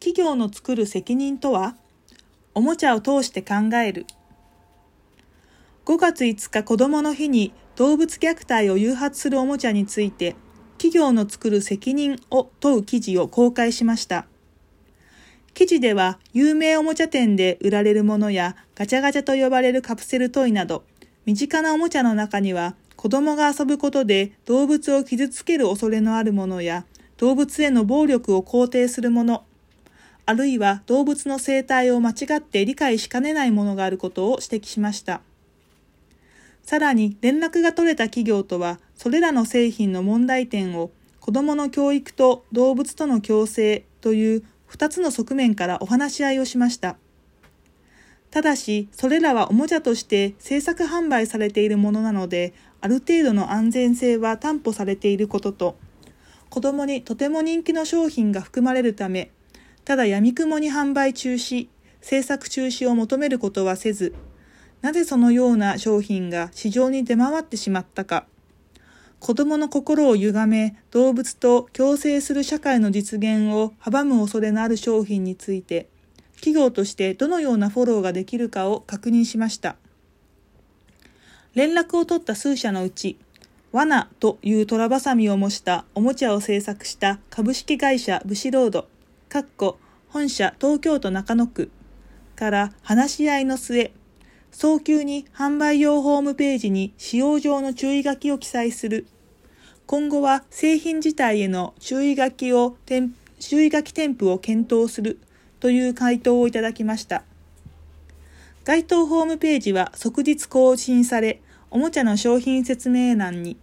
企業の作る責任とはおもちゃを通して考える。5月5日子供の日に動物虐待を誘発するおもちゃについて企業の作る責任を問う記事を公開しました。記事では有名おもちゃ店で売られるものやガチャガチャと呼ばれるカプセルトイなど身近なおもちゃの中には子供が遊ぶことで動物を傷つける恐れのあるものや動物への暴力を肯定するものあるいは動物の生態を間違って理解しかねないものがあることを指摘しました。さらに連絡が取れた企業とは、それらの製品の問題点を子供の教育と動物との共生という2つの側面からお話し合いをしました。ただし、それらはおもちゃとして制作販売されているものなので、ある程度の安全性は担保されていることと、子供にとても人気の商品が含まれるため、ただ闇雲に販売中止、制作中止を求めることはせず、なぜそのような商品が市場に出回ってしまったか、子供の心を歪め、動物と共生する社会の実現を阻む恐れのある商品について、企業としてどのようなフォローができるかを確認しました。連絡を取った数社のうち、罠というトラバサミを模したおもちゃを製作した株式会社ブシロード、かっこ本社東京都中野区から話し合いの末、早急に販売用ホームページに使用上の注意書きを記載する。今後は製品自体への注意書きを、注意書き添付を検討するという回答をいただきました。該当ホームページは即日更新され、おもちゃの商品説明欄に、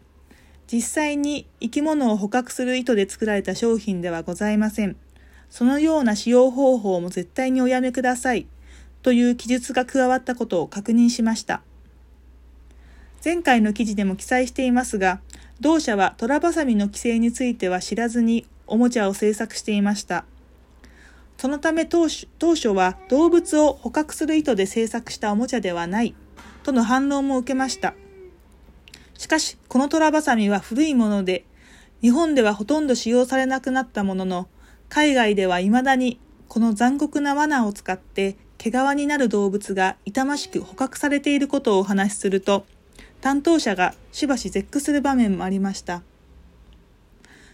実際に生き物を捕獲する意図で作られた商品ではございません。そのような使用方法も絶対におやめくださいという記述が加わったことを確認しました。前回の記事でも記載していますが、同社はトラバサミの規制については知らずにおもちゃを制作していました。そのため当初当初は動物を捕獲する意図で制作したおもちゃではないとの反論も受けました。しかし、このトラバサミは古いもので、日本ではほとんど使用されなくなったものの、海外では未だにこの残酷な罠を使って毛皮になる動物が痛ましく捕獲されていることをお話しすると、担当者がしばし絶句する場面もありました。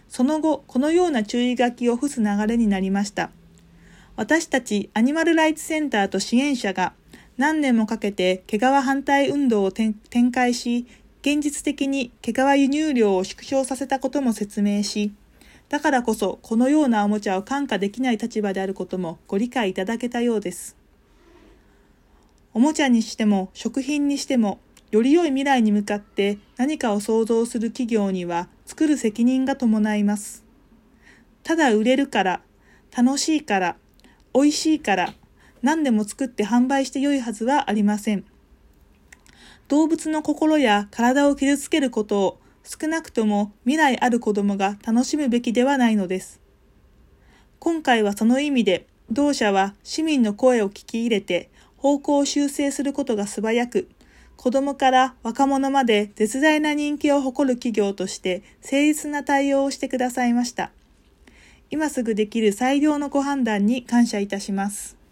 その後、このような注意書きを付す流れになりました。私たちアニマルライツセンターと支援者が何年もかけて毛皮反対運動を展開し、現実的に毛皮輸入量を縮小させたことも説明し、だからこそこのようなおもちゃを感化できない立場であることもご理解いただけたようです。おもちゃにしても食品にしてもより良い未来に向かって何かを創造する企業には作る責任が伴います。ただ売れるから、楽しいから、美味しいから、何でも作って販売して良いはずはありません。動物の心や体を傷つけることを少なくとも未来ある子供が楽しむべきではないのです。今回はその意味で、同社は市民の声を聞き入れて方向を修正することが素早く、子供から若者まで絶大な人気を誇る企業として誠実な対応をしてくださいました。今すぐできる最良のご判断に感謝いたします。